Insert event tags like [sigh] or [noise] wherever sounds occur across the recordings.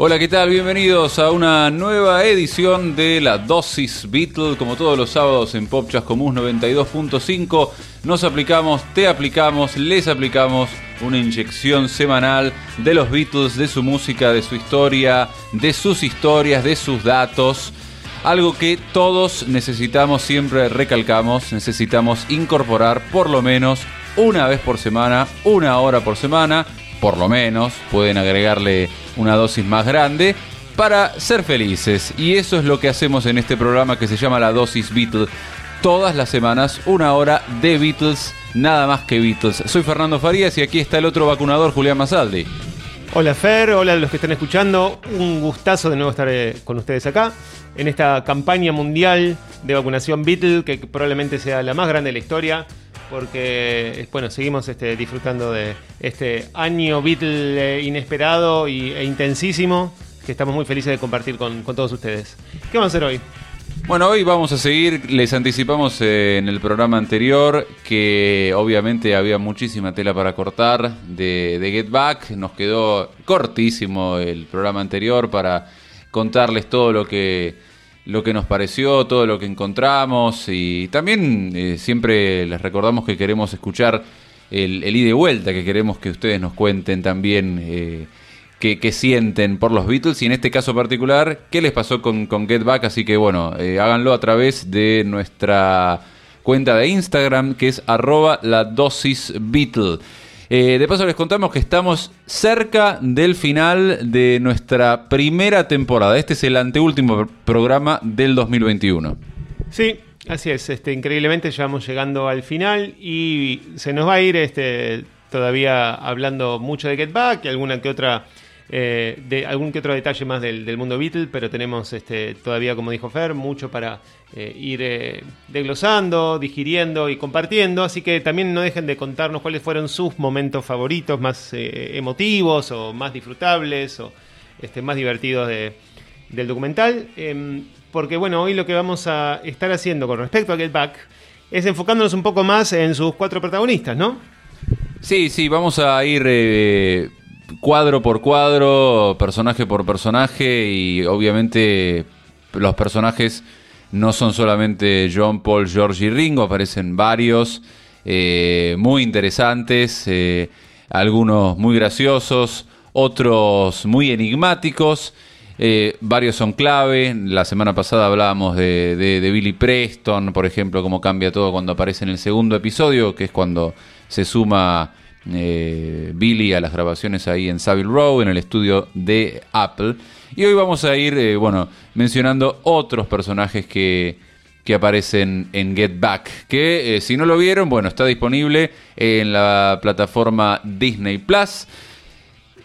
Hola, ¿qué tal? Bienvenidos a una nueva edición de la Dosis Beatle. Como todos los sábados en Pop Chascomús 92.5, nos aplicamos, te aplicamos, les aplicamos una inyección semanal de los Beatles, de su música, de su historia, de sus historias, de sus datos. Algo que todos necesitamos, siempre recalcamos, necesitamos incorporar por lo menos una vez por semana, una hora por semana, por lo menos, pueden agregarle una dosis más grande para ser felices. Y eso es lo que hacemos en este programa que se llama La Dosis Beatles. Todas las semanas, una hora de Beatles, nada más que Beatles. Soy Fernando Farías y aquí está el otro vacunador, Julián Masaldi. Hola Fer, hola a los que están escuchando. Un gustazo de nuevo estar eh, con ustedes acá en esta campaña mundial de vacunación Beatle, que probablemente sea la más grande de la historia porque bueno, seguimos este, disfrutando de este año Beatle eh, inesperado e intensísimo que estamos muy felices de compartir con, todos ustedes. ¿Qué vamos a hacer hoy? Bueno, hoy vamos a seguir, les anticipamos eh, en el programa anterior que obviamente había muchísima tela para cortar de, de Get Back, nos quedó cortísimo el programa anterior para contarles todo lo que lo que nos pareció, todo lo que encontramos y también eh, siempre les recordamos que queremos escuchar el, el ida y vuelta, que queremos que ustedes nos cuenten también eh, qué, sienten por los Beatles y en este caso particular, qué les pasó con, Get Back, así que bueno, eh, háganlo a través de nuestra cuenta de Instagram que es arroba la dosis Beatle. Eh, de paso les contamos que estamos cerca del final de nuestra primera temporada. Este es el anteúltimo programa del 2021. Sí, así es. Este, increíblemente ya vamos llegando al final y se nos va a ir este, todavía hablando mucho de Get Back y alguna que otra eh, de algún que otro detalle más del, mundo Beatle, pero tenemos este, todavía, como dijo Fer, mucho para eh, ir eh, desglosando, digiriendo y compartiendo. Así que también no dejen de contarnos cuáles fueron sus momentos favoritos, más emotivos o más disfrutables o este, más divertidos del documental. Em, porque bueno, hoy lo que vamos a estar haciendo con respecto a Get Back es enfocándonos un poco más en sus cuatro protagonistas, ¿no? Sí, sí, vamos a ir cuadro por cuadro, personaje por personaje y obviamente los personajes no son solamente John, Paul, George y Ringo, aparecen varios eh, muy interesantes, eh, algunos muy graciosos, otros muy enigmáticos. Eh, varios son clave. La semana pasada hablábamos de, de, Billy Preston, por ejemplo, cómo cambia todo cuando aparece en el segundo episodio, que es cuando se suma eh, Billy a las grabaciones ahí en Savile Row, en el estudio de Apple. Y hoy vamos a ir, eh, bueno, mencionando otros personajes que, que aparecen en Get Back, que eh, si no lo vieron, bueno, está disponible en la plataforma Disney Plus.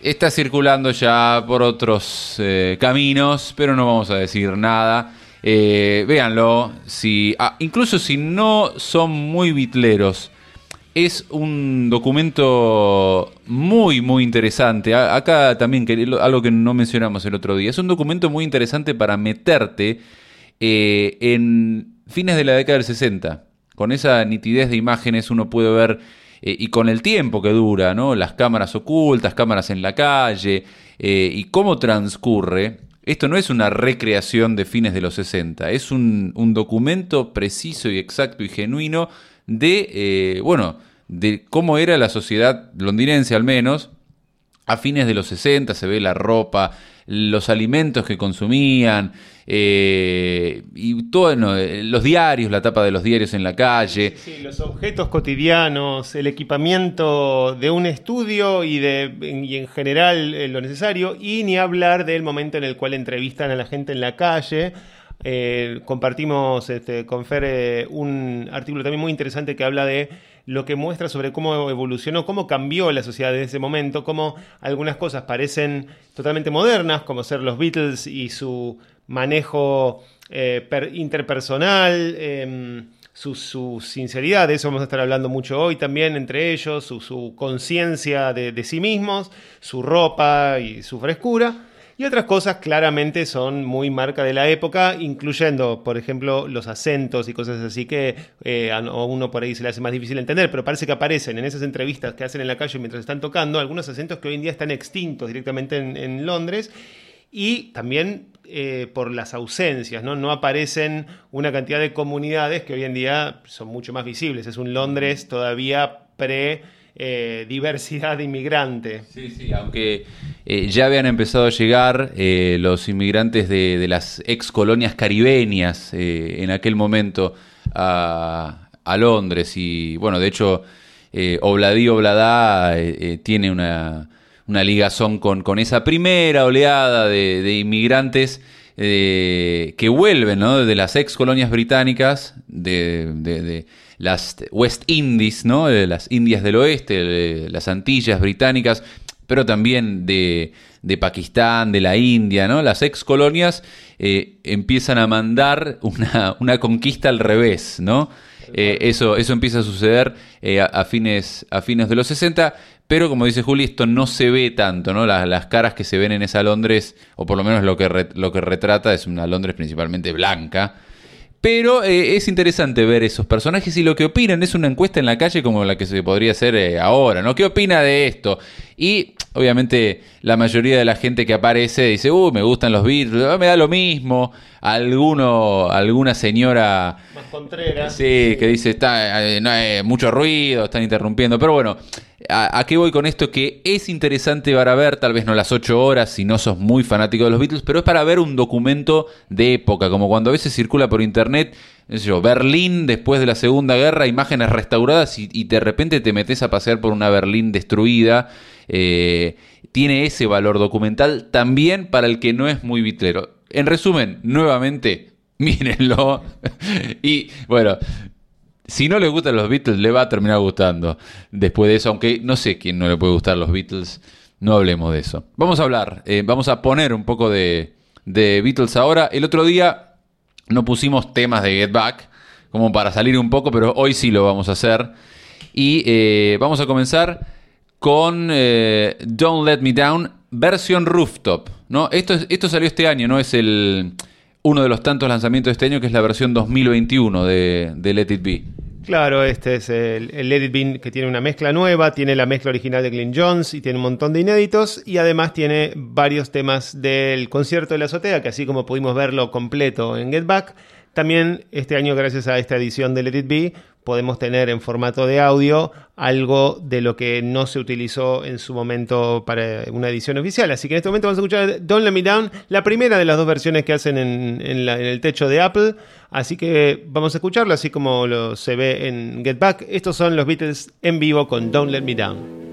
Está circulando ya por otros caminos, pero no vamos a decir nada. véanlo, si, ah, incluso si no son muy bitleros, es un documento muy, muy interesante. Acá también, algo que no mencionamos el otro día, es un documento muy interesante para meterte eh, en fines de la década del 60. Con esa nitidez de imágenes uno puede ver, eh, y con el tiempo que dura, ¿no? las cámaras ocultas, cámaras en la calle, eh, y cómo transcurre. Esto no es una recreación de fines de los 60, es un, un documento preciso y exacto y genuino de, eh, bueno, de cómo era la sociedad londinense al menos. A fines de los 60 se ve la ropa, los alimentos que consumían, eh, y todo, los diarios, la tapa de los diarios en la calle. Sí, los objetos cotidianos, el equipamiento de un estudio y, de, y en general eh, lo necesario, y ni hablar del momento en el cual entrevistan a la gente en la calle eh, compartimos este, con Fer eh, un artículo también muy interesante que habla de lo que muestra sobre cómo evolucionó, cómo cambió la sociedad desde ese momento, cómo algunas cosas parecen totalmente modernas, como ser los Beatles y su manejo eh, interpersonal. Em, su, sinceridad, de eso vamos a estar hablando mucho hoy también entre ellos, su, conciencia de sí mismos, su ropa y su frescura. Y otras cosas claramente son muy marca de la época, incluyendo, por ejemplo, los acentos y cosas así que eh, a uno por ahí se le hace más difícil entender, pero parece que aparecen en esas entrevistas que hacen en la calle mientras están tocando algunos acentos que hoy en día están extintos directamente en, Londres y también eh, por las ausencias, ¿no? No aparecen una cantidad de comunidades que hoy en día son mucho más visibles. Es un Londres todavía pre... Eh, diversidad inmigrante. Sí, sí, aunque eh, ya habían empezado a llegar los inmigrantes de, las ex colonias caribeñas en aquel momento a, Londres y bueno, de hecho Obladí Obladá tiene una, una ligazón con, con esa primera oleada de, inmigrantes eh, que vuelven ¿no? de las ex colonias británicas, de, las West Indies, ¿no? de las Indias del Oeste, de las Antillas británicas, pero también de, Pakistán, de la India, ¿no? Las ex colonias eh, empiezan a mandar una, una, conquista al revés, ¿no? Eh, eso, eso empieza a suceder a, fines, a fines de los 60 pero como dice Juli, esto no se ve tanto, ¿no? Las, las caras que se ven en esa Londres, o por lo menos lo que, lo que retrata es una Londres principalmente blanca. Pero eh, es interesante ver esos personajes y lo que opinan es una encuesta en la calle como la que se podría hacer eh, ahora, ¿no? ¿Qué opina de esto? Y obviamente la mayoría de la gente que aparece dice, uh, me gustan los Beatles, ah, me da lo mismo. Alguno, alguna señora... Más. Sí, que dice, está, eh, no hay mucho ruido, están interrumpiendo. Pero bueno, ¿A, qué voy con esto? Que es interesante para ver, tal vez no las 8 horas si no sos muy fanático de los Beatles, pero es para ver un documento de época, como cuando a veces circula por internet, yo, Berlín después de la Segunda Guerra, imágenes restauradas y, de repente te metes a pasear por una Berlín destruida. Eh, tiene ese valor documental también para el que no es muy bitlero. En resumen, nuevamente, [laughs] mírenlo. [laughs] y bueno, si no le gustan los Beatles, le va a terminar gustando después de eso, aunque no sé quién no le puede gustar los Beatles, no hablemos de eso. Vamos a hablar, eh, vamos a poner un poco de, Beatles ahora. El otro día no pusimos temas de Get Back, como para salir un poco, pero hoy sí lo vamos a hacer. Y eh, vamos a comenzar con eh, Don't Let Me Down, versión rooftop. ¿no? Esto, esto salió este año, no es el uno de los tantos lanzamientos de este año, que es la versión 2021 de, Let It Be. Claro, este es el, Let It Be que tiene una mezcla nueva, tiene la mezcla original de Glenn Jones y tiene un montón de inéditos y además tiene varios temas del concierto de la azotea, que así como pudimos verlo completo en Get Back, también este año gracias a esta edición de Let It Be podemos tener en formato de audio algo de lo que no se utilizó en su momento para una edición oficial. Así que en este momento vamos a escuchar Don't Let Me Down, la primera de las dos versiones que hacen en, el techo de Apple. Así que vamos a escucharlo así como lo se ve en Get Back. Estos son los Beatles en vivo con Don't Let Me Down.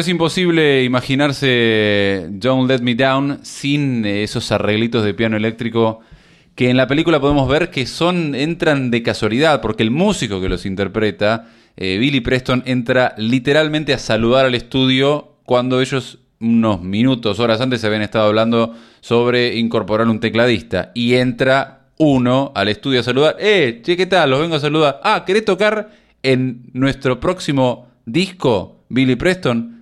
Es imposible imaginarse Don't Let Me Down sin esos arreglitos de piano eléctrico que en la película podemos ver que son entran de casualidad, porque el músico que los interpreta, eh, Billy Preston, entra literalmente a saludar al estudio cuando ellos unos minutos, horas antes se habían estado hablando sobre incorporar un tecladista y entra uno al estudio a saludar. Eh, che, ¿qué tal? Los vengo a saludar. Ah, ¿querés tocar en nuestro próximo disco, Billy Preston?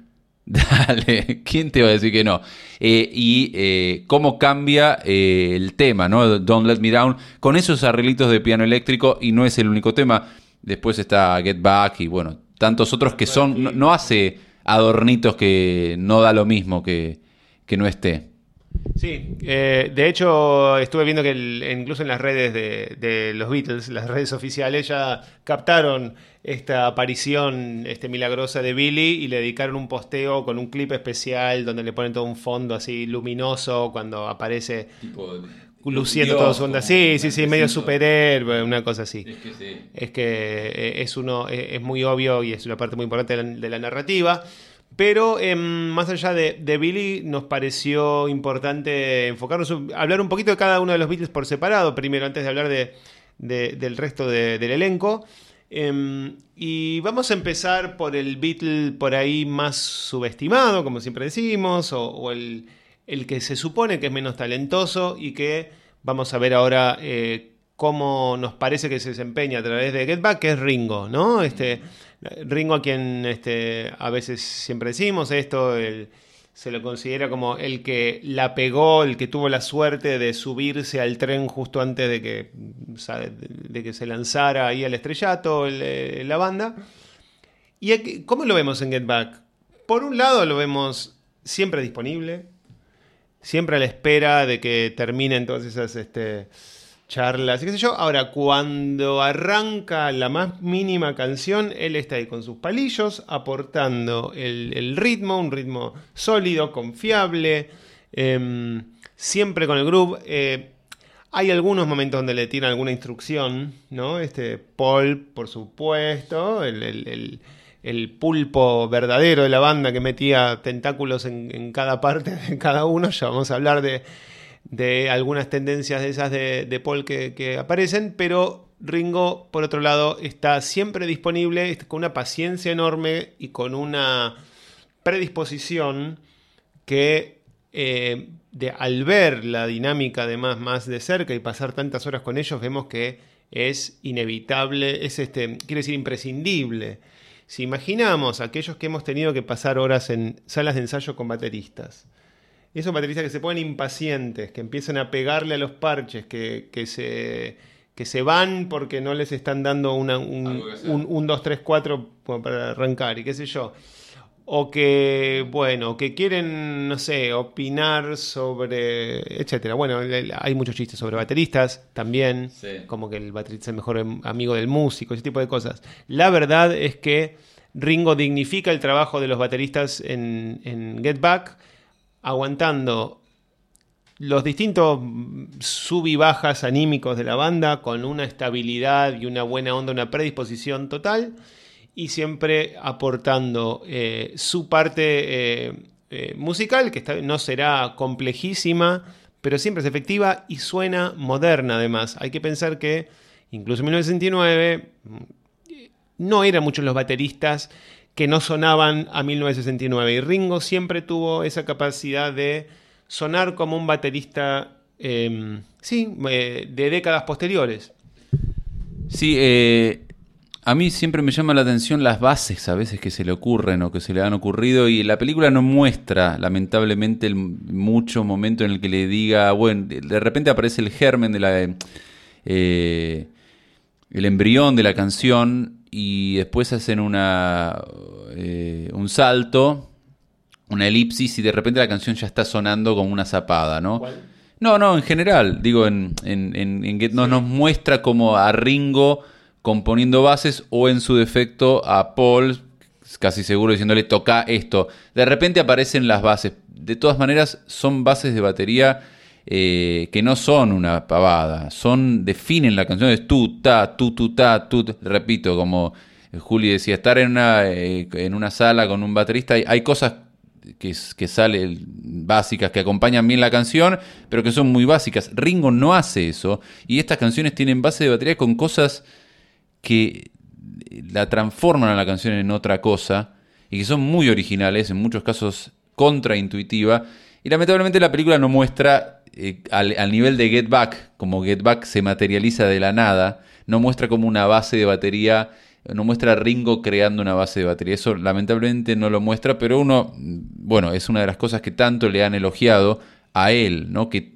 [laughs] Dale, ¿quién te va a decir que no? Eh, y eh, cómo cambia eh, el tema, ¿no? Don't Let Me Down, con esos arreglitos de piano eléctrico, y no es el único tema. Después está Get Back y bueno, tantos otros que son. No, hace adornitos que no da lo mismo que, que no esté. Sí, de hecho estuve viendo que incluso en las redes de, de los Beatles, las redes oficiales ya captaron esta aparición este, milagrosa de Billy y le dedicaron un posteo con un clip especial donde le ponen todo un fondo así luminoso cuando aparece luciendo todo su onda. Sí, sí, sí, medio superhéroe, una cosa así. Es que eh, es uno, eh, es muy obvio y es una parte muy importante de la, de la narrativa. Pero em, más allá de, de Billy, nos pareció importante enfocarnos, hablar un poquito de cada uno de los Beatles por separado, primero, antes de hablar de, de- del resto de- del elenco. Em, y vamos a empezar por el Beatle por ahí más subestimado, como siempre decimos, o, o el, el que se supone que es menos talentoso y que vamos a ver ahora eh, cómo nos parece que se desempeña a través de Get Back, que es Ringo, ¿no? Este, Ringo a quien este, a veces siempre decimos esto, el- se lo considera como el que la pegó, el que tuvo la suerte de subirse al tren justo antes de que, de que se lanzara ahí al estrellato el, eh, la banda. ¿Y aquí- cómo lo vemos en Get Back? Por un lado lo vemos siempre disponible, siempre a la espera de que terminen todas esas este, charlas y qué sé yo. Ahora, cuando arranca la más mínima canción, él está ahí con sus palillos, aportando el, ritmo, un ritmo sólido, confiable, em, siempre con el groove. Eh, hay algunos momentos donde le tiran alguna instrucción, ¿no? Este, Paul, por supuesto, el pulpo verdadero de la banda que metía tentáculos en, en cada parte de cada uno. Ya vamos a hablar de, de algunas tendencias de esas de, de Paul que, que aparecen, pero Ringo, por otro lado, está siempre disponible, con una paciencia enorme y con una predisposición que eh, de, al ver la dinámica además más de cerca y pasar tantas horas con ellos, vemos que es inevitable, es este, quiero decir, imprescindible. Si imaginamos aquellos que hemos tenido que pasar horas en salas de ensayo con bateristas, esos bateristas que se ponen impacientes, que empiezan a pegarle a los parches, que, que se, que se van porque no les están dando una- un, un, un 2, 3, 4 como para arrancar y qué sé yo. O que, bueno, que quieren, no sé, opinar sobre, etcétera. Bueno, hay muchos chistes sobre bateristas también, Sí. como que el baterista es el mejor em- amigo del músico, ese tipo de cosas. La verdad es que Ringo dignifica el trabajo de los bateristas en, en Get Back, aguantando los distintos mm, sub y bajas anímicos de la banda con una estabilidad y una buena onda, una predisposición total y siempre aportando eh, su parte eh, eh, musical, que no será complejísima, pero siempre es efectiva y suena moderna además. Hay que pensar que incluso en 1969 no eran muchos los bateristas que no sonaban a 1969. Y Ringo siempre tuvo esa capacidad de sonar como un baterista, eh, sí, eh, de décadas posteriores. Sí, eh, a mí siempre me llama la atención las bases a veces que se le ocurren o que se le han ocurrido y la película no muestra lamentablemente el mucho momento en el que le diga, bueno, de repente aparece el germen de la... eh, el embrión de la canción y después hacen una eh, un salto, una elipsis y de repente la canción ya está sonando como una zapada, ¿no? ¿Cuál? No, no, en general, digo, en, en, en- en Get No nos muestra como a Ringo componiendo bases o en su defecto a Paul, casi seguro diciéndole toca esto. De repente aparecen las bases. De todas maneras, son bases de batería eh, que no son una pavada, son definen la canción, es tu, ta, tu, tu, ta, tu, repito, como Juli decía, estar en una, eh, en una sala con un baterista, hay, hay cosas que, que salen básicas, que acompañan bien la canción, pero que son muy básicas. Ringo no hace eso, y estas canciones tienen base de batería con cosas que la transforman a la canción en otra cosa, y que son muy originales, en muchos casos contraintuitiva, y lamentablemente la película no muestra eh, al, nivel de Get Back, como Get Back se materializa de la nada, no muestra como una base de batería no muestra a Ringo creando una base de batería. Eso lamentablemente no lo muestra, pero uno, bueno, es una de las cosas que tanto le han elogiado a él, ¿no? Que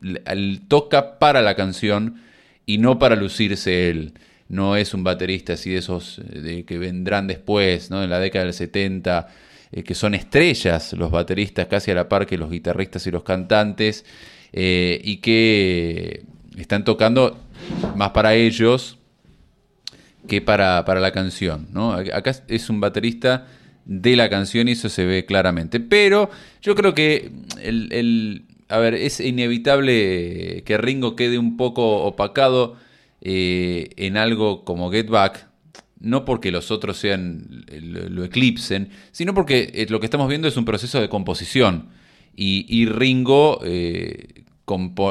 toca para la canción y no para lucirse él. No es un baterista así de esos eh, de que vendrán después, ¿no? En la década del 70, eh, que son estrellas los bateristas casi a la par que los guitarristas y los cantantes, eh, y que están tocando más para ellos que para, para la canción, ¿no? Acá es un baterista de la canción y eso se ve claramente. Pero yo creo que el, el- a ver, es inevitable que Ringo quede un poco opacado eh, en algo como Get Back, no porque los otros sean lo, lo eclipsen, sino porque eh, lo que estamos viendo es un proceso de composición. Y, Ringo eh,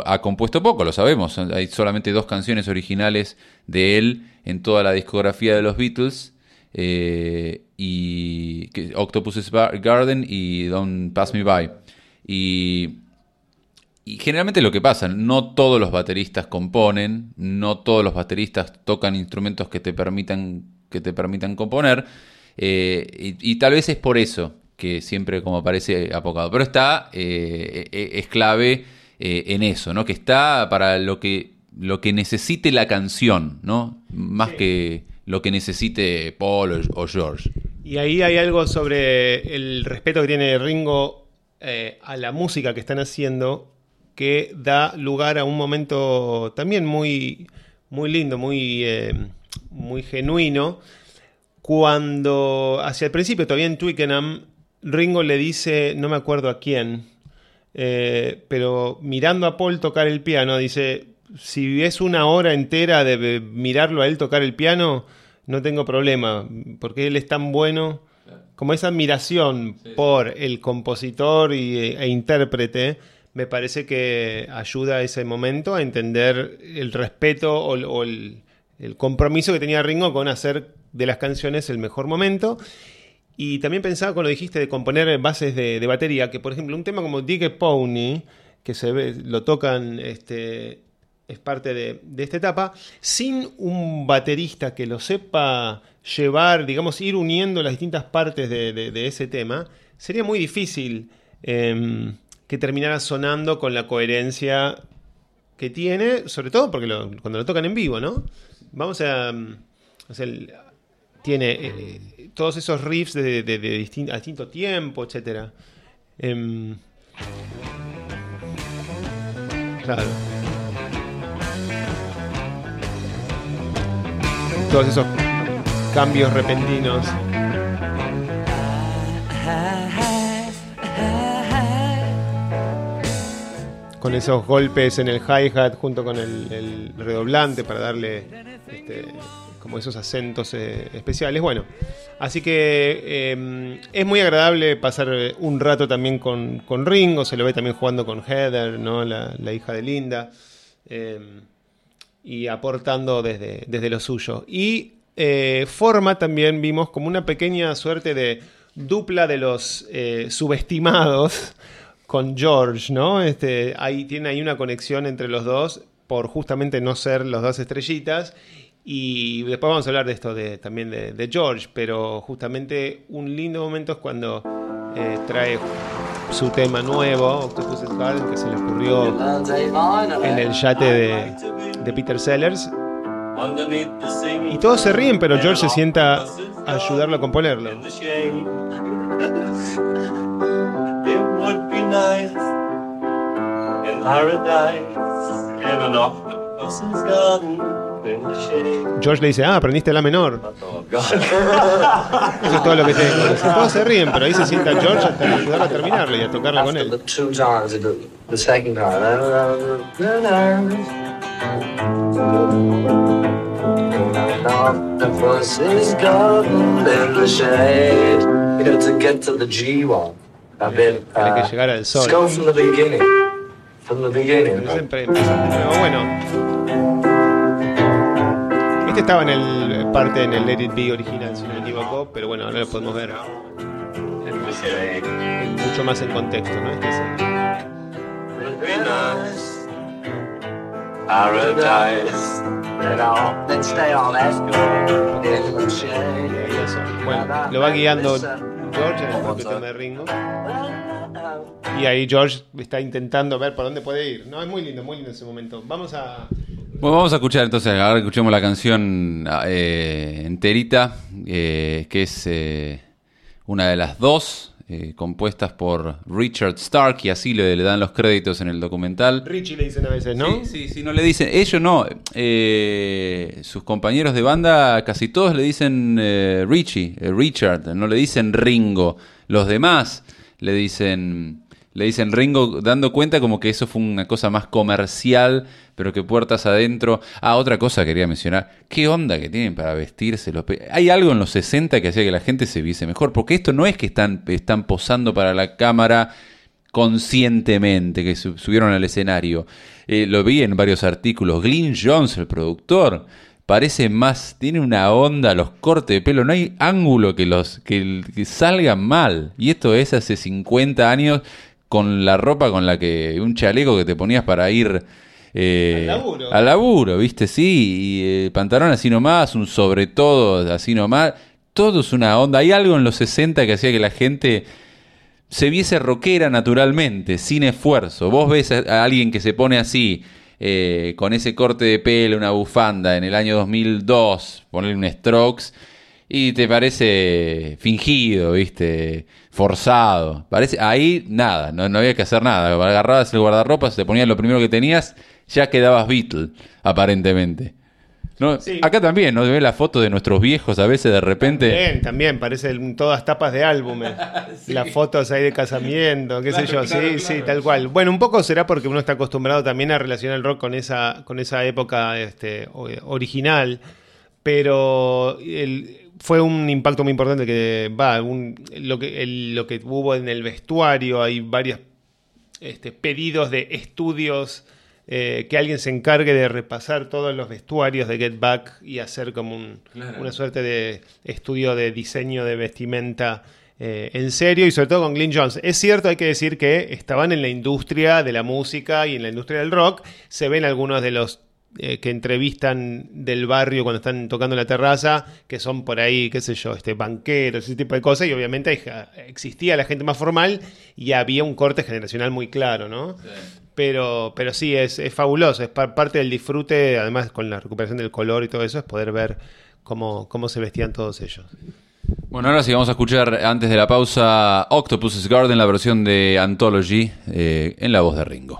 ha compuesto poco, lo sabemos. Hay solamente dos canciones originales de él en toda la discografía de los Beatles. eh, y Bar- Garden y Don't Pass Me By. Y, y generalmente lo que pasa, no todos los bateristas componen, no todos los bateristas tocan instrumentos que te permitan, que te permitan componer, eh, y, tal vez es por eso que siempre como parece apocado. Pero está, eh, eh, es clave eh, en eso, ¿no? Que está para lo que, lo que necesite la canción, ¿no? Más que lo que necesite Paul o, o George. Y ahí hay algo sobre el respeto que tiene Ringo eh, a la música que están haciendo que da lugar a un momento también muy, muy lindo, muy, eh, muy genuino, cuando hacia el principio, todavía en Twickenham, Ringo le dice, no me acuerdo a quién, eh, pero mirando a Paul tocar el piano, dice, si es una hora entera de mirarlo a él tocar el piano, no tengo problema, porque él es tan bueno, como esa admiración por el compositor y, e intérprete, me parece que ayuda a ese momento a entender el respeto o, o el, el compromiso que tenía Ringo con hacer de las canciones el mejor momento. Y también pensaba cuando dijiste de componer bases de, de batería, que por ejemplo un tema como Dig a Pony, que se ve, lo tocan, este, es parte de, de esta etapa, sin un baterista que lo sepa llevar, digamos, ir uniendo las distintas partes de, de- ese tema, sería muy difícil em, que terminara sonando con la coherencia que tiene, sobre todo porque cuando lo tocan en vivo, ¿no? Vamos a... mm, tiene eh, todos esos riffs de, de- de distin- a distinto tiempo, etcétera. Em, claro. Todos esos cambios repentinos. Con esos golpes en el hi-hat junto con el, el redoblante para darle este, como esos acentos eh, especiales. Bueno, así que eh, es muy agradable pasar eh, un rato también con, con Ringo, se lo ve también jugando con Heather, ¿no? la, hija de Linda, eh, y aportando desde, desde lo suyo. Y eh, forma también, vimos, como una pequeña suerte de dupla de los subestimados [laughs] con George, ¿no? Este, ahí, tiene ahí una conexión entre los dos por justamente no ser los dos estrellitas. Y después vamos a hablar de esto de, también de, George, pero justamente un lindo momento es cuando eh, trae su tema nuevo, Octopus Garden, que se le ocurrió en el yate de, de Peter Sellers. Y todos se ríen, pero George se sienta a ayudarlo a componerlo. George le dice, ah, aprendiste la menor. [laughs] Eso es todo lo que tengo. Todos se ríen, pero ahí se sienta George hasta ayudarlo a terminarlo y a tocarla con él. two times, it- the second time. An octopus's garden in the shade. You know, to get to the G1, a bit. Tiene que Uh, llegar al sol. go Estaba en el parte en el Let It Be original, si no me equivoco, pero bueno, ahora lo podemos ver mucho más en contexto, ¿no? Este es el-. Bueno, lo va guiando George en el propio tema de Ringo. Y ahí George está intentando ver por dónde puede ir. No, es muy lindo, muy lindo ese momento. Vamos a. Bueno, vamos a escuchar entonces, ahora escuchemos la canción eh, enterita, eh, que es eh, una de las dos compuestas por Richard Stark, y así le, le dan los créditos en el documental. Richie le dicen a veces, ¿no? Sí, sí, sí, no le dicen, ellos no, sus compañeros de banda casi todos le dicen Richie, Richard, no le dicen Ringo. Los demás le dicen, le dicen Ringo, dando cuenta como que eso fue una cosa más comercial, pero que puertas adentro. Ah, otra cosa quería mencionar, ¿qué onda que tienen para vestirse? Los Hay algo en los 60 que hacía que la gente se viese mejor, porque esto no es que están, están posando para la cámara conscientemente que sub- subieron al escenario. Eh, lo vi en varios artículos. Glyn Jones, el productor, parece más, tiene una onda, los cortes de pelo, no hay ángulo que los que, que salgan mal. Y esto es hace 50 años con la ropa con la que un chaleco que te ponías para ir eh, Al laburo. al laburo, ¿viste? Sí, y eh, pantalón así nomás, un sobre todo así nomás. Todo es una onda. Hay algo en los 60 que hacía que la gente se viese rockera naturalmente, sin esfuerzo. Vos ves a, a alguien que se pone así, eh, con ese corte de pelo, una bufanda, en el año 2002, ponerle un Strokes, y te parece fingido, ¿viste? Forzado. Parece, ahí nada, no, no había que hacer nada. Agarrabas el guardarropa, te ponías lo primero que tenías, ya quedabas Beatle, aparentemente. ¿No? Sí. Acá también, ¿no? Ve la foto de nuestros viejos a veces de repente. También, también, parecen todas tapas de álbumes. [laughs] Las fotos ahí de casamiento, qué sé yo, Claro, claro, sí, sí, tal cual. Bueno, un poco será porque uno está acostumbrado también a relacionar el rock con esa, con esa época este, original, pero el- fue un impacto muy importante que va, un- lo, que, el- lo que hubo en el vestuario, hay varios este, pedidos de estudios, eh, que alguien se encargue de repasar todos los vestuarios de Get Back y hacer como un- Claro. una suerte de estudio de diseño de vestimenta eh, en serio y sobre todo con Glyn Jones. Es cierto, hay que decir que estaban en la industria de la música y en la industria del rock. Se ven algunos de los eh, que entrevistan del barrio cuando están tocando la terraza, que son por ahí, qué sé yo, este, banqueros, ese tipo de cosas, y obviamente existía la gente más formal y había un corte generacional muy claro, ¿no? Pero, pero sí, es, es fabuloso, es par- parte del disfrute, además con la recuperación del color y todo eso, es poder ver cómo, cómo se vestían todos ellos. Bueno, ahora sí vamos a escuchar antes de la pausa Octopus's Garden, la versión de Anthology, eh, en la voz de Ringo.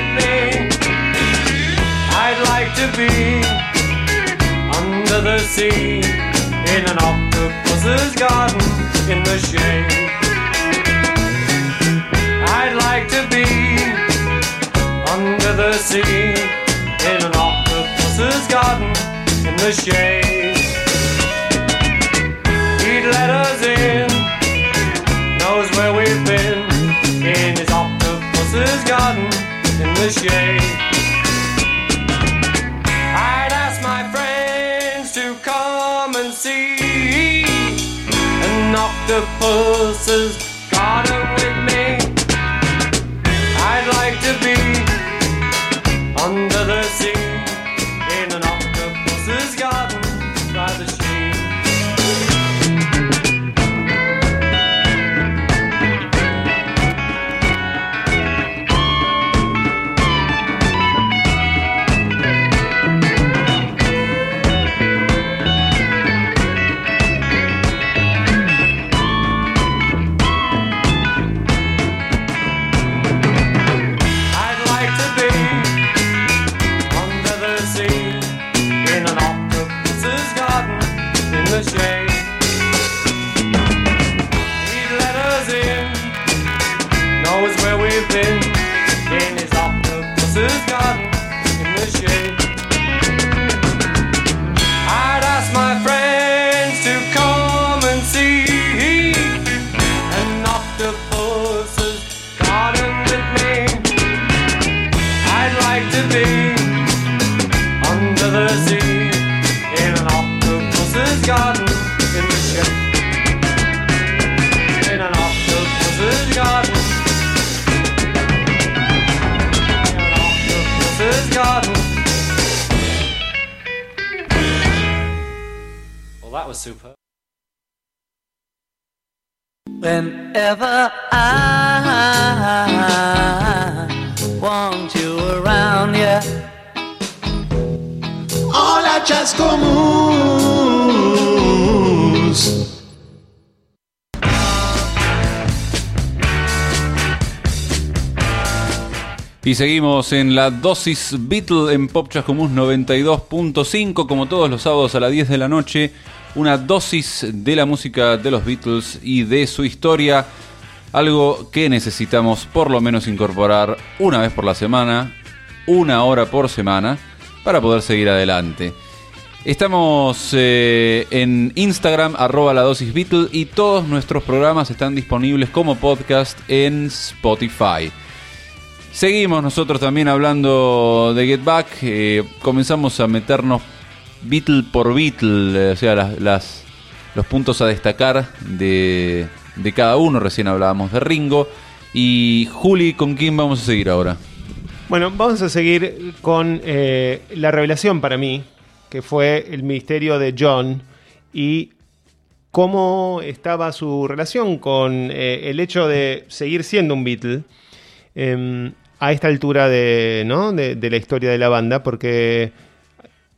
sea in an octopus's garden in the shade. I'd like to be under the sea in an octopus's garden in the shade. Y seguimos en la dosis Beatle en Pop Chascomús 92.5, como todos los sábados a las 10 de la noche. Una dosis de la música de los Beatles y de su historia. Algo que necesitamos por lo menos incorporar una vez por la semana, una hora por semana, para poder seguir adelante. Estamos eh, en Instagram, arroba la dosis Beatle, y todos nuestros programas están disponibles como podcast en Spotify. Seguimos nosotros también hablando de Get Back. eh, comenzamos a meternos Beatle por Beatle, eh, o sea, las, los puntos a destacar de, de cada uno. Recién hablábamos de Ringo. Y Juli, ¿con quién vamos a seguir ahora? Bueno, vamos a seguir con eh, la revelación para mí, que fue el misterio de John y cómo estaba su relación con el hecho de seguir siendo un Beatle eh, a esta altura de, ¿no? de, la historia de la banda, porque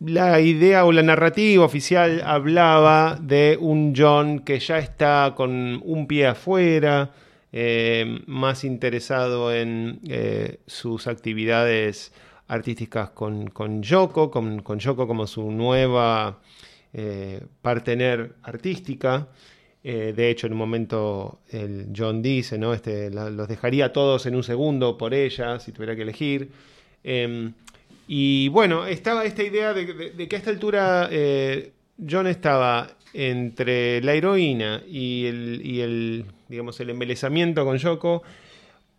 la idea o la narrativa oficial hablaba de un John que ya está con un pie afuera, eh, más interesado en eh, sus actividades artísticas con, con Yoko, con, con Yoko como su nueva eh, partener artística. Eh, de hecho, en un momento el John dice, ¿no? Este, los dejaría todos en un segundo por ella, si tuviera que elegir. Eh, y bueno, estaba esta idea de, de- de que a esta altura eh, John estaba entre la heroína y el, y el, digamos, el embelezamiento con Yoko,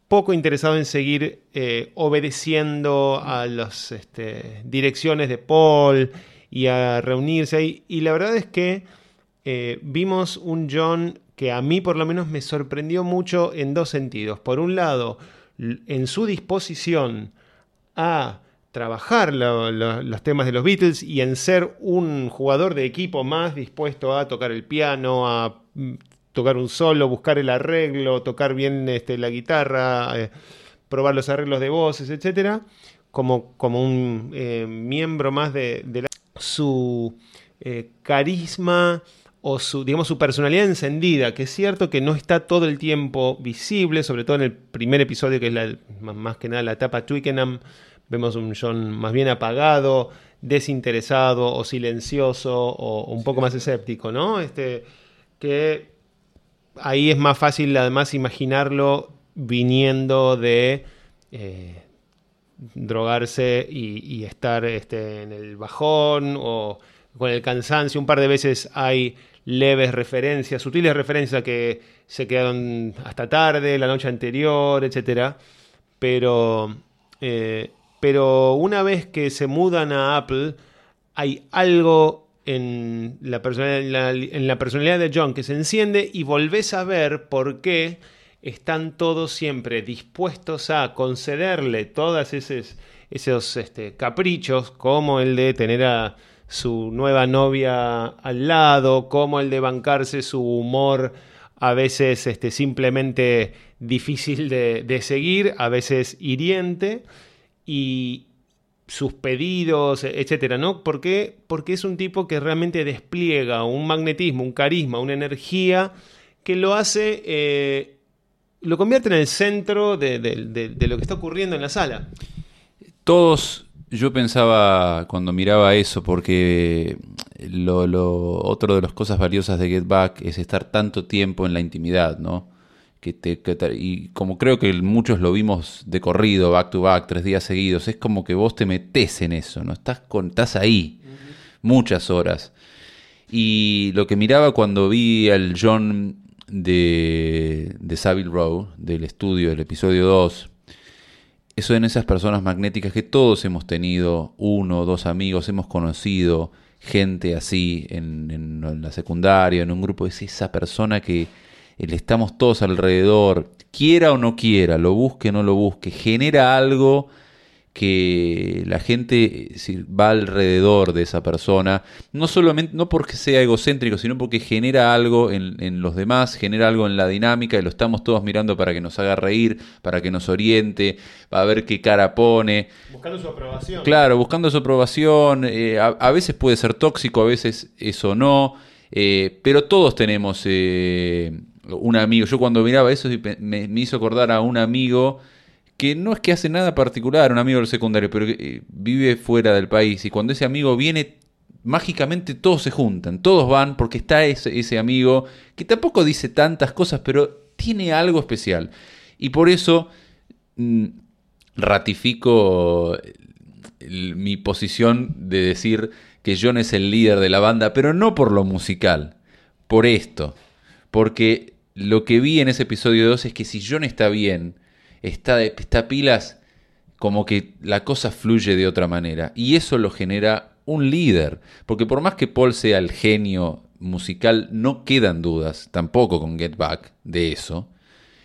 poco interesado en seguir eh, obedeciendo a las este, direcciones de Paul y a reunirse ahí. Y la verdad es que eh, vimos un John que a mí por lo menos me sorprendió mucho en dos sentidos. Por un lado, en su disposición a trabajar lo- lo- los temas de los Beatles y en ser un jugador de equipo más dispuesto a tocar el piano, a mm, tocar un solo, buscar el arreglo, tocar bien este, la guitarra, eh, probar los arreglos de voces, etcétera, como, como un eh, miembro más de, la- su carisma o su, digamos, su personalidad encendida, que es cierto que no está todo el tiempo visible, sobre todo en el primer episodio, que es la, más, que nada la etapa Twickenham, vemos un John más bien apagado, desinteresado o silencioso o un poco más escéptico, ¿no? Este, que ahí es más fácil además imaginarlo viniendo de eh, drogarse y, y estar este, en el bajón o con el cansancio. Un par de veces hay leves referencias, sutiles referencias que se quedaron hasta tarde, la noche anterior, etc. Pero, eh, pero una vez que se mudan a Apple, hay algo en la, en, la, en la personalidad de John que se enciende y volvés a ver por qué están todos siempre dispuestos a concederle todas esos, esos este, caprichos, como el de tener a su nueva novia al lado, como el de bancarse su humor a veces este, simplemente difícil de, de seguir, a veces hiriente, y sus pedidos, etcétera, ¿no? ¿Por qué? Porque es un tipo que realmente despliega un magnetismo, un carisma, una energía que lo hace, eh, lo convierte en el centro de- de lo que está ocurriendo en la sala. Todos, yo pensaba cuando miraba eso, porque lo, lo- otro de las cosas valiosas de Get Back es estar tanto tiempo en la intimidad, ¿no? Que te, que te- y como creo que muchos lo vimos de corrido, back to back, tres días seguidos, es como que vos te metés en eso, ¿no? Estás, con, estás ahí muchas horas. Y lo que miraba cuando vi al John de, de Savile Row, del estudio del episodio 2, eso en esas personas magnéticas que todos hemos tenido, uno o dos amigos, hemos conocido gente así en, en- en la secundaria, en un grupo, es esa persona que eh, le estamos todos alrededor, quiera o no quiera, lo busque o no lo busque, genera algo que la gente va alrededor de esa persona, no solamente, no porque sea egocéntrico, sino porque genera algo en, en los demás, genera algo en la dinámica y lo estamos todos mirando para que nos haga reír, para que nos oriente, para ver qué cara pone. Buscando su aprobación. Claro, buscando su aprobación, eh, a, a veces puede ser tóxico, a veces eso no, eh, pero todos tenemos eh, un amigo. Yo cuando miraba eso me hizo acordar a un amigo que no es que hace nada particular, un amigo del secundario, pero que eh, vive fuera del país y cuando ese amigo viene, mágicamente todos se juntan, todos van porque está ese, ese amigo que tampoco dice tantas cosas, pero tiene algo especial. Y por eso mm, ratifico el- mi posición de decir que John es el líder de la banda, pero no por lo musical, por esto. Porque lo que vi en ese episodio 2 es que si John está bien, está, de- está pilas, como que la cosa fluye de otra manera. Y eso lo genera un líder. Porque por más que Paul sea el genio musical, no quedan dudas, tampoco con Get Back, de eso.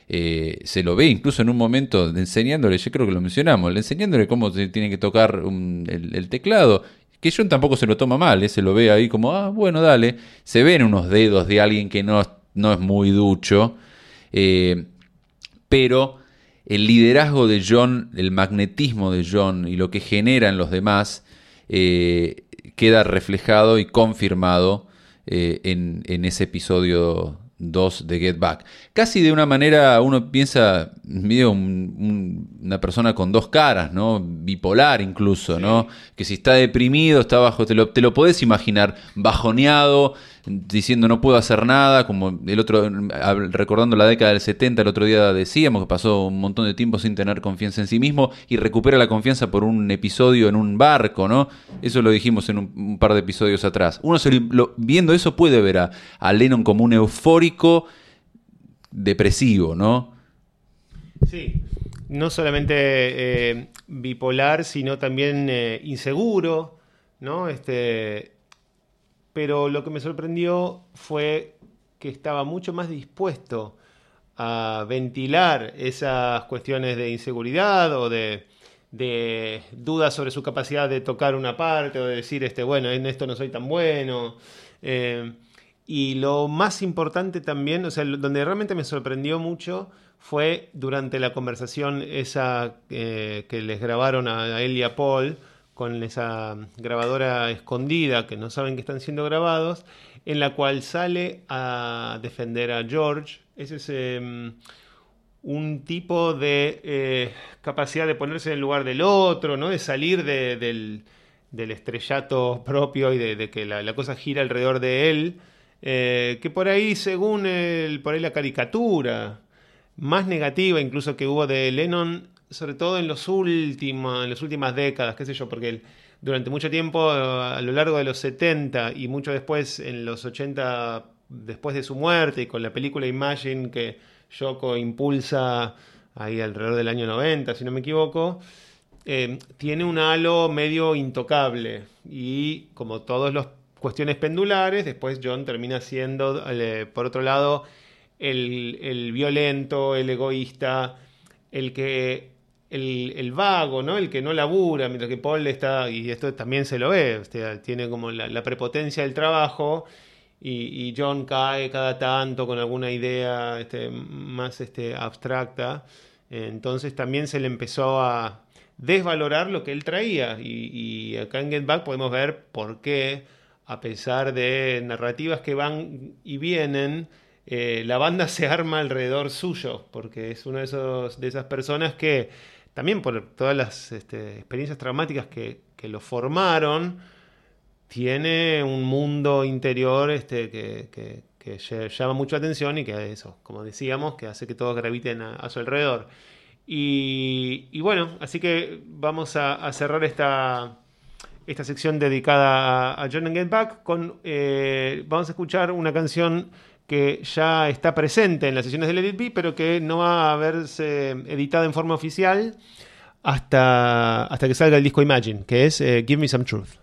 Eh, se lo ve incluso en un momento enseñándole, yo creo que lo mencionamos, le enseñándole cómo tiene que tocar el teclado, que John tampoco se lo toma mal, eh, se lo ve ahí como, ah, bueno, dale, se ven unos dedos de alguien que no, no es muy ducho, eh, pero el liderazgo de John, el magnetismo de John y lo que genera en los demás eh, queda reflejado y confirmado eh, en, en ese episodio 2 de Get Back. Casi de una manera, uno piensa, medio un- un- una persona con dos caras, ¿no? Bipolar incluso, ¿no? Que si está deprimido, está bajo, te lo, te lo podés imaginar, bajoneado, diciendo no puedo hacer nada, como el otro, recordando la década del 70, el otro día decíamos que pasó un montón de tiempo sin tener confianza en sí mismo y recupera la confianza por un episodio en un barco, ¿no? Eso lo dijimos en un, par de episodios atrás. Uno viendo eso puede ver a, a Lennon como un eufórico depresivo, ¿no? Sí, no solamente eh, bipolar, sino también eh, inseguro, ¿no? Este, pero lo que me sorprendió fue que estaba mucho más dispuesto a ventilar esas cuestiones de inseguridad o de, dudas sobre su capacidad de tocar una parte o de decir, este, bueno, en esto no soy tan bueno. Eh, y lo más importante también, o sea, donde realmente me sorprendió mucho fue durante la conversación esa eh, que les grabaron a, a él y a Paul con esa grabadora escondida que no saben que están siendo grabados, en la cual sale a defender a George. Ese es em, un tipo de eh, capacidad de ponerse en el lugar del otro, ¿no? de salir de- del, del estrellato propio y de, que la, la cosa gira alrededor de él. eh, que por ahí, según el, por ahí la caricatura, más negativa incluso que hubo de Lennon, sobre todo en los últimos, en las últimas décadas, qué sé yo, porque durante mucho tiempo, eh, a lo largo de los 70 y mucho después, en los 80, después de su muerte, y con la película Imagine que Yoko impulsa ahí alrededor del año 90, si no me equivoco, eh, tiene un halo medio intocable. Y como todas las cuestiones pendulares, después John termina siendo, eh, por otro lado, el, el violento, el egoísta, el que el, el vago, ¿no? El que no labura, mientras que Paul está, y esto también se lo ve, tiene como la, prepotencia del trabajo y, John cae cada tanto con alguna idea este, más este, abstracta. Entonces también se le empezó a desvalorar lo que él traía. Y, y acá en Get Back podemos ver por qué, a pesar de narrativas que van y vienen, eh, la banda [laughs] se arma alrededor suyo, porque es una de, esos, de esas personas que, también por todas las este, experiencias traumáticas que, que lo formaron, tiene un mundo interior este, que, que- que llama mucho atención y que eso, como decíamos, que hace que todos graviten a, su alrededor. Y, y bueno, así que vamos a, a cerrar esta, esta sección dedicada a, a John and Get Back con, eh, vamos a escuchar una canción que ya está presente en las sesiones de Let It Be, pero que no va a verse editada en forma oficial hasta, hasta que salga el disco Imagine, que es eh, Give Me Some Truth.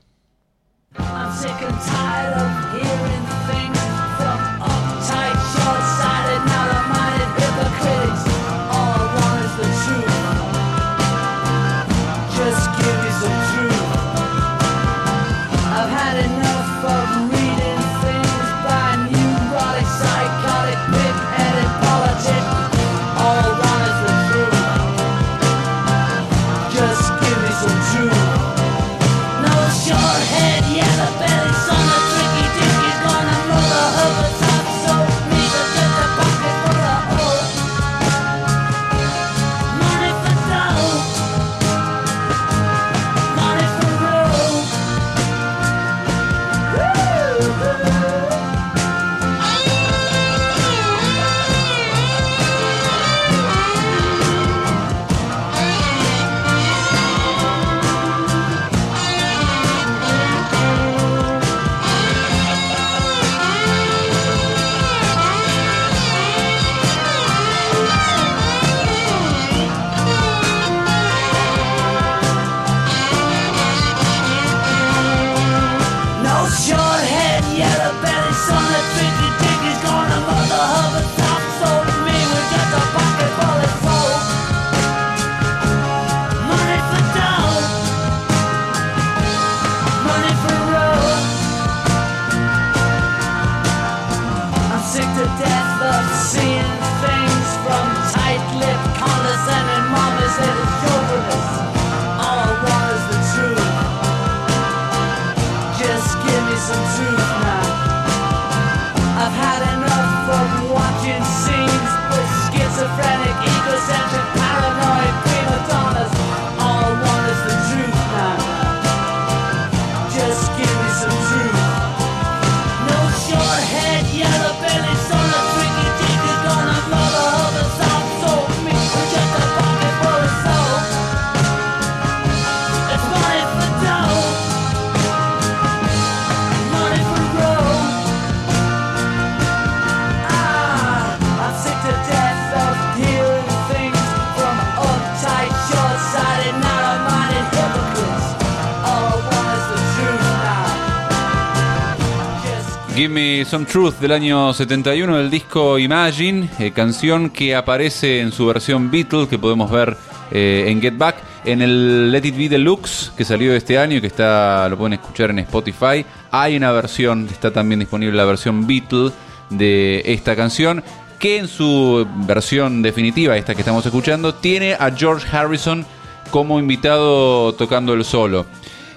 Some Truth del año 71 del disco Imagine, eh, canción que aparece en su versión Beatles que podemos ver eh, en Get Back, en el Let It Be Deluxe que salió este año y que está lo pueden escuchar en Spotify. Hay una versión, está también disponible la versión Beatles de esta canción que en su versión definitiva, esta que estamos escuchando, tiene a George Harrison como invitado tocando el solo.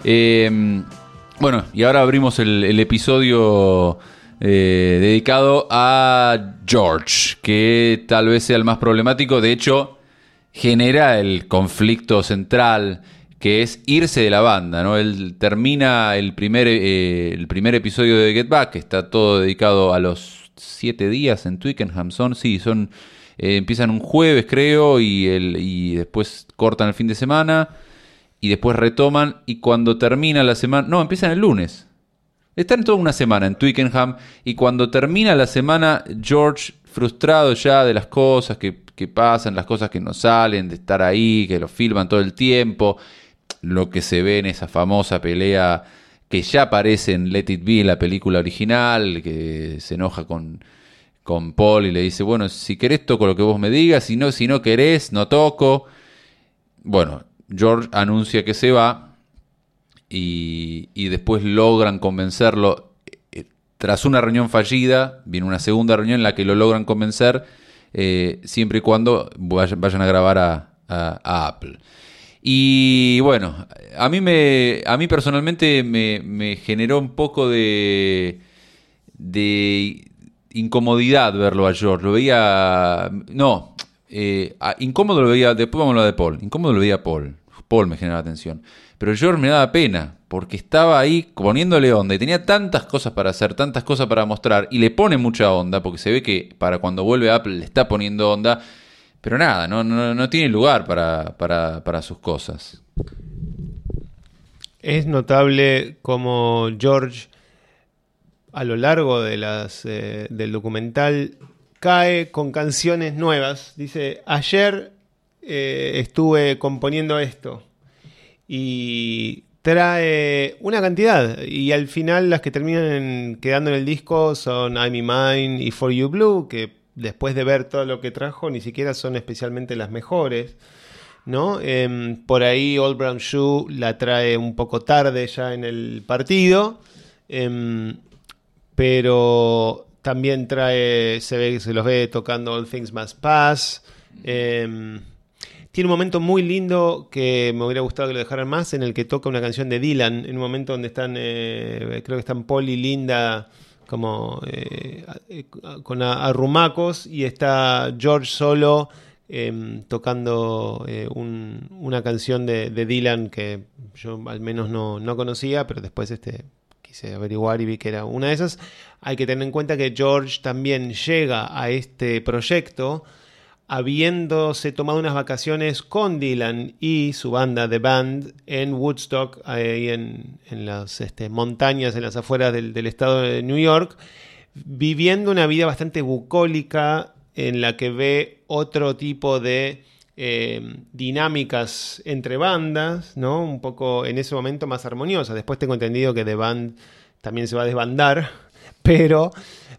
Eh, bueno, y ahora abrimos el, el episodio eh, dedicado a George, que tal vez sea el más problemático. De hecho, genera el conflicto central que es irse de la banda, ¿no? Él termina el primer, eh, el primer episodio de Get Back, está todo dedicado a los siete días en Twickenham, son, sí, son, eh, empiezan un jueves creo y, el, y después cortan el fin de semana y después retoman y cuando termina la semana, no, empiezan el lunes. Están toda una semana en Twickenham y cuando termina la semana, George, frustrado ya de las cosas que, que pasan, las cosas que no salen, de estar ahí, que lo filman todo el tiempo, lo que se ve en esa famosa pelea que ya aparece en Let It Be, la película original, que se enoja con, con Paul y le dice, bueno, si querés toco lo que vos me digas, si no, si no querés, no toco. Bueno, George anuncia que se va y, después logran convencerlo. eh, Tras una reunión fallida, viene una segunda reunión en la que lo logran convencer, eh, siempre y cuando vayan, a grabar a, Apple. Y bueno, a mí, me, a mí personalmente me, generó un poco de, incomodidad verlo a George. Lo veía. No, eh, incómodo lo veía. Después vamos a hablar de Paul. Incómodo lo veía a Paul. Paul me generaba atención. Pero George me daba pena. Porque estaba ahí poniéndole onda. Y tenía tantas cosas para hacer, tantas cosas para mostrar. Y le pone mucha onda. Porque se ve que para cuando vuelve Apple le está poniendo onda. Pero nada, no, tiene lugar para sus cosas. Es notable como George, a lo largo de las, eh, del documental, cae con canciones nuevas. Dice, ayer eh, estuve componiendo esto y trae una cantidad y al final las que terminan quedando en el disco son I'm in Mine y For You Blue, que después de ver todo lo que trajo ni siquiera son especialmente las mejores. ¿no? Em, por ahí Old Brown Shoe la trae un poco tarde ya en el partido, em, pero también trae, se ve que se los ve tocando All Things Must Pass. em, tiene un momento muy lindo que me hubiera gustado que lo dejaran más, en el que toca una canción de Dylan, en un momento donde están, eh, creo que están Paul y Linda como eh, con arrumacos y está George solo em, tocando eh, un- una canción de, de Dylan que yo al menos no, no conocía, pero después este, quise averiguar y vi que era una de esas. Hay que tener en cuenta que George también llega a este proyecto habiéndose tomado unas vacaciones con Dylan y su banda The Band en Woodstock, ahí en, en las este, montañas, en las afueras del, del estado de New York, viviendo una vida bastante bucólica en la que ve otro tipo de eh, dinámicas entre bandas, ¿no? Un poco en ese momento más armoniosas. Después tengo entendido que The Band también se va a desbandar, [laughs] pero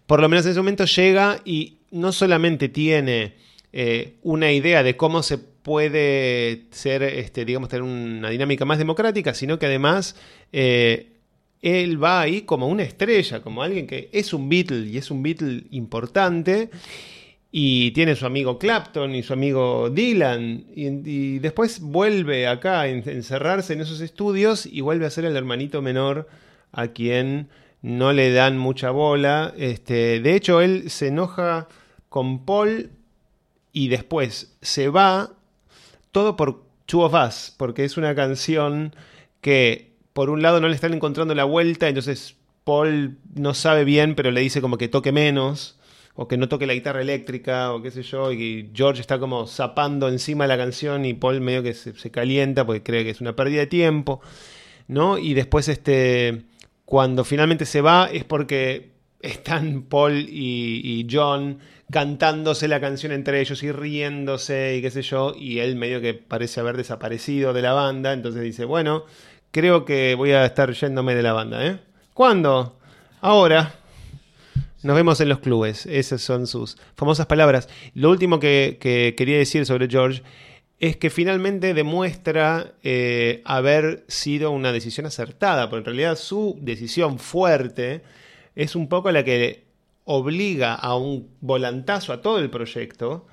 por lo menos en ese momento llega y no solamente tiene eh, una idea de cómo se puede ser, este, digamos, tener una dinámica más democrática, sino que además eh, él va ahí como una estrella, como alguien que es un Beatle y es un Beatle importante. Y tiene su amigo Clapton y su amigo Dylan. Y, después vuelve acá a en- encerrarse en esos estudios y vuelve a ser el hermanito menor a quien no le dan mucha bola. Este, de hecho, él se enoja con Paul y después se va todo por Two of Us, porque es una canción que por un lado no le están encontrando la vuelta, entonces Paul no sabe bien, pero le dice como que toque menos, o que no toque la guitarra eléctrica, o qué sé yo, y George está como zapando encima de la canción y Paul medio que se, se calienta porque cree que es una pérdida de tiempo, ¿no? Y después este, cuando finalmente se va es porque están Paul y, John cantándose la canción entre ellos y riéndose y qué sé yo, y él medio que parece haber desaparecido de la banda, entonces dice, bueno, creo que voy a estar yéndome de la banda, ¿eh? ¿Cuándo? Ahora. Nos vemos en los clubes. Esas son sus famosas palabras. Lo último que, que quería decir sobre George es que finalmente demuestra eh, haber sido una decisión acertada, porque en realidad su decisión fuerte es un poco la que obliga a un volantazo a todo el proyecto,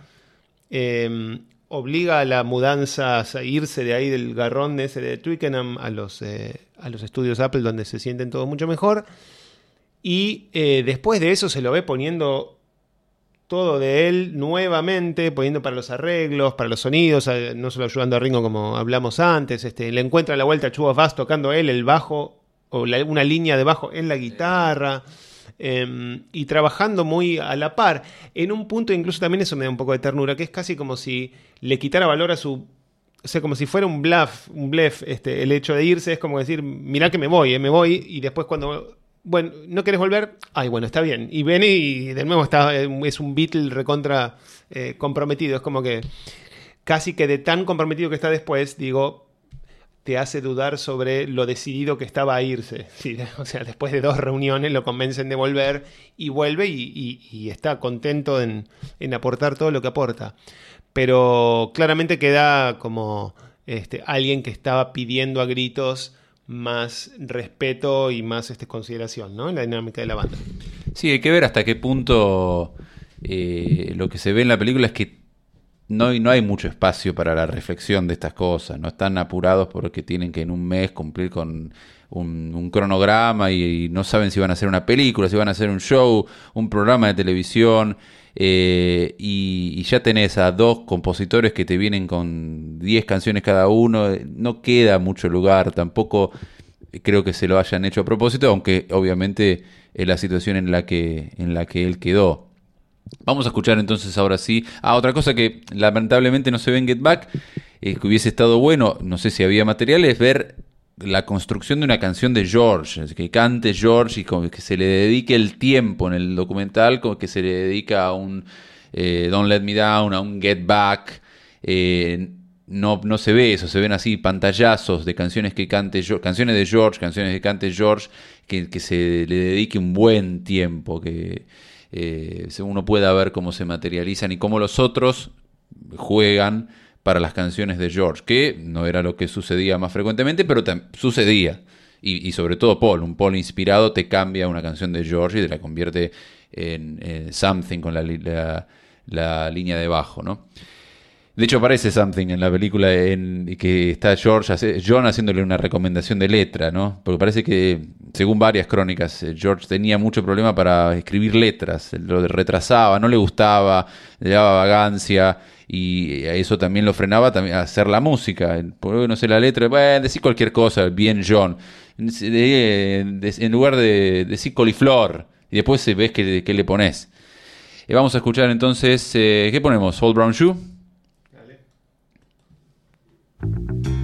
eh, obliga a la mudanza, a irse de ahí del garrón de ese de Twickenham a los, eh, a los estudios Apple donde se sienten todos mucho mejor. Y eh, después de eso se lo ve poniendo todo de él nuevamente, poniendo para los arreglos, para los sonidos, no solo ayudando a Ringo como hablamos antes, este, le encuentra la vuelta a Chuba Bass tocando él el bajo o la- una línea de bajo en la guitarra. eh, y trabajando muy a la par. En un punto, incluso también eso me da un poco de ternura, que es casi como si le quitara valor a su. O sea, como si fuera un bluff, un bluff, este, el hecho de irse es como decir, mirá que me voy, eh, me voy, y después cuando bueno, ¿no querés volver? Ay, bueno, está bien. Y viene y de nuevo está, eh, es un Beatle recontra eh, comprometido. Es como que casi que de tan comprometido que está después, digo, te hace dudar sobre lo decidido que estaba a irse. [laughs] O sea, después de dos reuniones lo convencen de volver y vuelve y, está contento en, en aportar todo lo que aporta. Pero claramente queda como este, alguien que estaba pidiendo a gritos más respeto y más este, consideración ¿no? en la dinámica de la banda. Sí, hay que ver hasta qué punto eh, lo que se ve en la película es que no, no hay mucho espacio para la reflexión de estas cosas. No están apurados porque tienen que en un mes cumplir con un, cronograma y, y no saben si van a hacer una película, si van a hacer un show, un programa de televisión. eh, y, y ya tenés a dos compositores que te vienen con 10 canciones cada uno. eh, No queda mucho lugar, tampoco creo que se lo hayan hecho a propósito, aunque obviamente es la situación en la que, en la que él quedó. Vamos a escuchar entonces ahora sí. Ah, otra cosa que lamentablemente no se ve en Get Back, eh, que hubiese estado bueno, no sé si había material, es ver la construcción de una canción de George, que cante George y que se le dedique el tiempo en el documental, como que se le dedica a un eh, Don't Let Me Down, a un Get Back. eh, no, no se ve eso, se ven así pantallazos de canciones que cante canciones de George, canciones que cante George, que, que se le dedique un buen tiempo, que eh, uno pueda ver cómo se materializan y cómo los otros juegan para las canciones de George, que no era lo que sucedía más frecuentemente, pero sucedía. Y, sobre todo Paul, un Paul inspirado te cambia una canción de George y te la convierte en, something con la, la- la línea de bajo, ¿no? De hecho, aparece Something en la película en que está George, John haciéndole una recomendación de letra, ¿no? Porque parece que, según varias crónicas, eh, George tenía mucho problema para escribir letras, lo retrasaba, no le gustaba, le daba vagancia y eso también lo frenaba a hacer la música. Porque no sé la letra, bueno, decir cualquier cosa, bien John. En lugar de decir coliflor, y después ves que le pones. Eh, Vamos a escuchar entonces, eh, ¿qué ponemos? Old Brown Shoe. Thank you.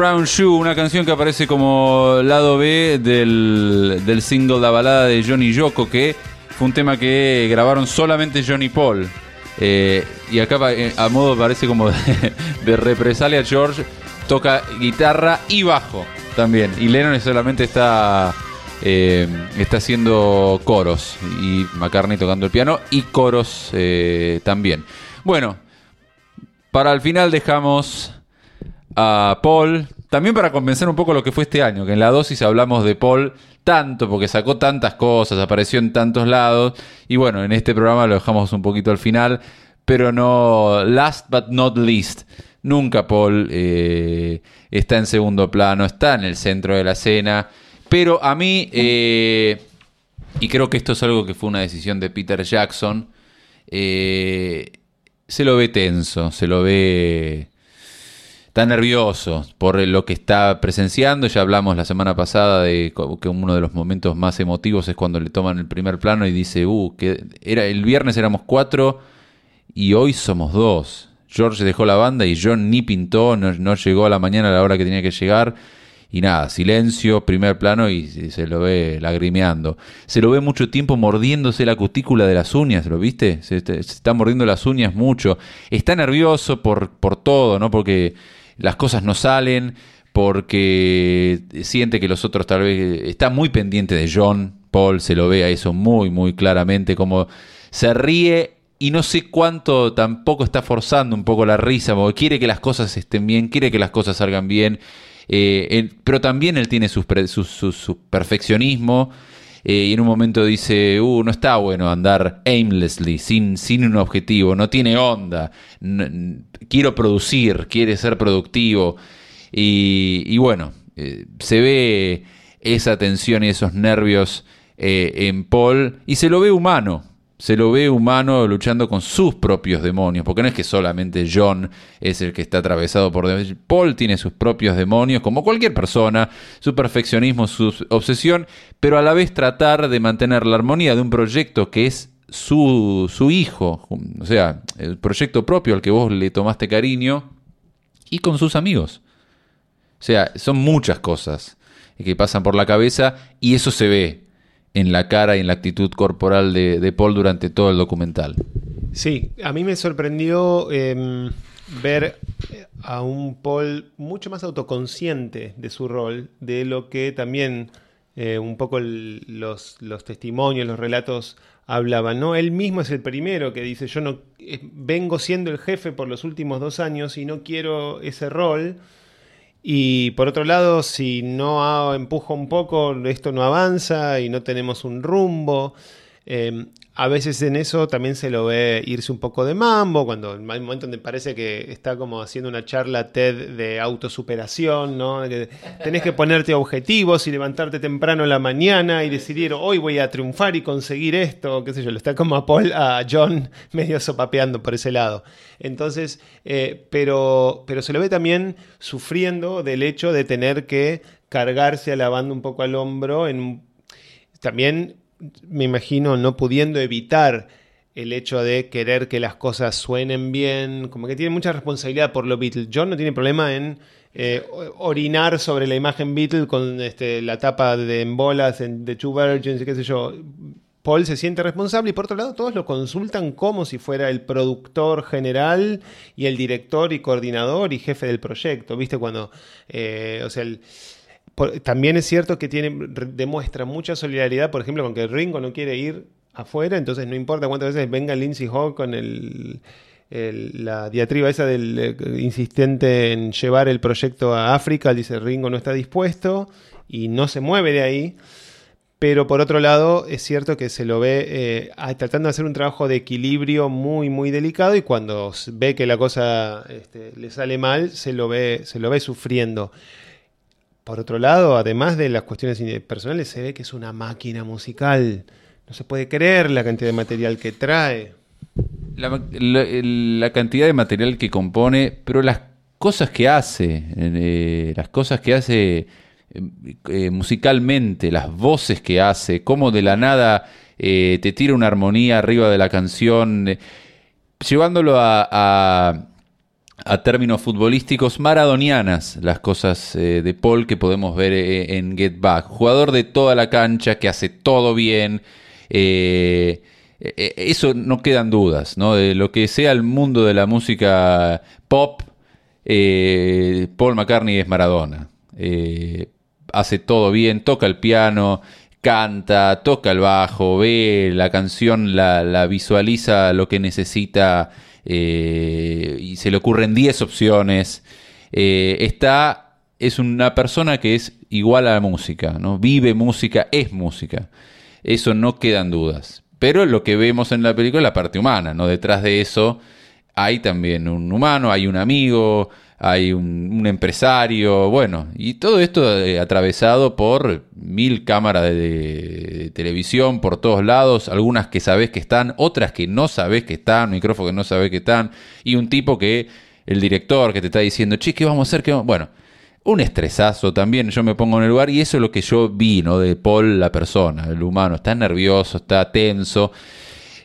Brown Shoe, una canción que aparece como lado B del, del single La balada de Johnny Yoko, que fue un tema que grabaron solamente Johnny Paul. Eh, y acá eh, a modo parece como [laughs] de, represalia George toca guitarra y bajo también. Y Lennon solamente está, eh, está haciendo coros y McCartney tocando el piano y coros también. Bueno, para el final dejamos a Paul, también para compensar un poco lo que fue este año, que en la dosis hablamos de Paul tanto, porque sacó tantas cosas, apareció en tantos lados, y bueno, en este programa lo dejamos un poquito al final, pero no, last but not least, nunca Paul eh, está en segundo plano, está en el centro de la escena, pero a mí, eh, y creo que esto es algo que fue una decisión de Peter Jackson, eh, se lo ve tenso, se lo ve está nervioso por lo que está presenciando. Ya hablamos la semana pasada de que uno de los momentos más emotivos es cuando le toman el primer plano y dice, uh, que era el viernes éramos cuatro y hoy somos dos. George dejó la banda y John ni pintó, no, llegó a la mañana a la hora que tenía que llegar. Y nada, silencio, primer plano y se lo ve lagrimeando. Se lo ve mucho tiempo mordiéndose la cutícula de las uñas, ¿lo viste? Se, se está mordiendo las uñas mucho. Está nervioso por, por todo, ¿no? Porque las cosas no salen, porque siente que los otros tal vez... Está muy pendiente de John, Paul se lo ve a eso muy, muy claramente, como se ríe y no sé cuánto tampoco está forzando un poco la risa, porque quiere que las cosas estén bien, quiere que las cosas salgan bien, eh, pero también él tiene su, su- su perfeccionismo. Eh, y en un momento dice, uh, no está bueno andar aimlessly, sin, sin un objetivo, no tiene onda, quiero producir, quiere ser productivo. Y, y bueno, eh, se ve esa tensión y esos nervios eh, en Paul y se lo ve humano. Se lo ve humano luchando con sus propios demonios, porque no es que solamente John es el que está atravesado por demonios. Paul tiene sus propios demonios, como cualquier persona, su perfeccionismo, su obsesión, pero a la vez tratar de mantener la armonía de un proyecto que es su, hijo, o sea, el proyecto propio al que vos le tomaste cariño, y con sus amigos. O sea, son muchas cosas que pasan por la cabeza y eso se ve en la cara y en la actitud corporal de, Paul durante todo el documental. Sí, a mí me sorprendió em, ver eh, a un Paul mucho más autoconsciente de su rol, de lo que también eh, un poco los, los testimonios, los relatos hablaban. ¿no? Él mismo es el primero que dice, yo no eh, vengo siendo el jefe por los últimos dos años y no quiero ese rol. Y por otro lado, si no empujo un poco, esto no avanza y no tenemos un rumbo. Eh, a veces en eso también se lo ve irse un poco de mambo, cuando hay un momento donde parece que está como haciendo una charla TED de autosuperación, ¿no? Que tenés que ponerte objetivos y levantarte temprano en la mañana y decidir hoy voy a triunfar y conseguir esto, qué sé yo, lo está como a Paul, a John [laughs] medio sopapeando por ese lado. Entonces, eh, pero, pero se lo ve también sufriendo del hecho de tener que cargarse a la banda un poco al hombro en también me imagino no pudiendo evitar el hecho de querer que las cosas suenen bien, como que tiene mucha responsabilidad por lo Beatles. John no tiene problema en eh, orinar sobre la imagen Beatle con este, la tapa de en bolas en The Two Virgins qué sé yo. Paul se siente responsable y por otro lado todos lo consultan como si fuera el productor general y el director y coordinador y jefe del proyecto, ¿viste? Cuando, eh, o sea, el- también es cierto que tiene, demuestra mucha solidaridad, por ejemplo, con que Ringo no quiere ir afuera, entonces no importa cuántas veces venga Lindsay Hogg con el, la diatriba esa del eh, insistente en llevar el proyecto a África, dice Ringo no está dispuesto y no se mueve de ahí. Pero por otro lado, es cierto que se lo ve eh, tratando de hacer un trabajo de equilibrio muy, muy delicado y cuando ve que la cosa este, le sale mal, se lo ve, se lo ve sufriendo. Por otro lado, además de las cuestiones personales, se ve que es una máquina musical. No se puede creer la cantidad de material que trae. La, cantidad de material que compone, pero las cosas que hace, eh, las cosas que hace eh, eh, musicalmente, las voces que hace, cómo de la nada te tira una armonía arriba de la canción, llevándolo a- a términos futbolísticos maradonianas las cosas eh, de Paul que podemos ver eh, en Get Back. Jugador de toda la cancha, que hace todo bien. eh, eso no quedan dudas, ¿no? De lo que sea el mundo de la música pop, Paul McCartney es Maradona. Hace todo bien, toca el piano, canta, toca el bajo, ve la canción, la visualiza lo que necesita eh, y se le ocurren 10 opciones. Eh, está, es una persona que es igual a la música, ¿no? Vive música, es música. Eso no quedan dudas. Pero lo que vemos en la película es la parte humana, ¿no? Detrás de eso hay también un humano, hay un amigo, hay un, empresario, bueno, y todo esto eh, atravesado por mil cámaras de, televisión por todos lados, algunas que sabés que están, otras que no sabés que están, micrófonos que no sabés que están, y un tipo que, el director que te está diciendo, che, ¿qué vamos a hacer? ¿Qué vamos-?" Bueno, un estresazo también, yo me pongo en el lugar y eso es lo que yo vi, ¿no? De Paul, la persona, el humano, está nervioso, está tenso.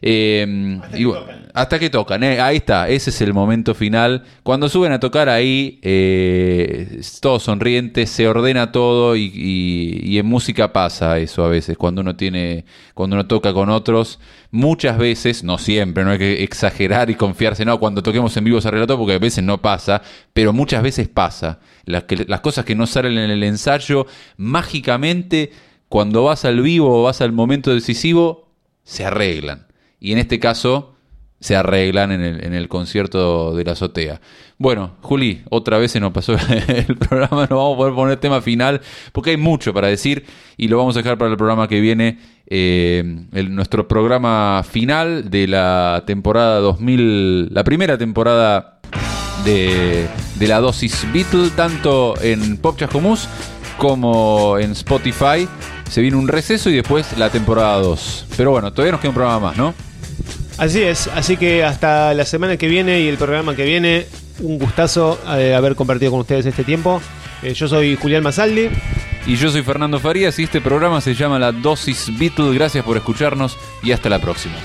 Eh, Hasta y que tocan. hasta que tocan, eh, ahí está, ese es el momento final. Cuando suben a tocar ahí, eh, todos sonrientes, se ordena todo y, y- y en música pasa eso a veces, cuando uno tiene, cuando uno toca con otros, muchas veces, no siempre, no hay que exagerar y confiarse, no, cuando toquemos en vivo se arregla todo porque a veces no pasa, pero muchas veces pasa. Las, que, las cosas que no salen en el ensayo, mágicamente, cuando vas al vivo o vas al momento decisivo, se arreglan. Y en este caso se arreglan en el, en el concierto de la azotea. Bueno, Juli, otra vez se nos pasó [laughs] el programa, no vamos a poder poner tema final porque hay mucho para decir y lo vamos a dejar para el programa que viene, eh, el- nuestro programa final de la temporada 2000, la primera temporada de, de la dosis Beatle, tanto en Pop Chascomús como en Spotify. Se viene un receso y después la temporada 2. Pero bueno, todavía nos queda un programa más, ¿no? Así es, así que hasta la semana que viene y el programa que viene, un gustazo eh, haber compartido con ustedes este tiempo. Eh, yo soy Julián Masaldi. Y yo soy Fernando Farías y este programa se llama La Dosis Beatle. Gracias por escucharnos y hasta la próxima.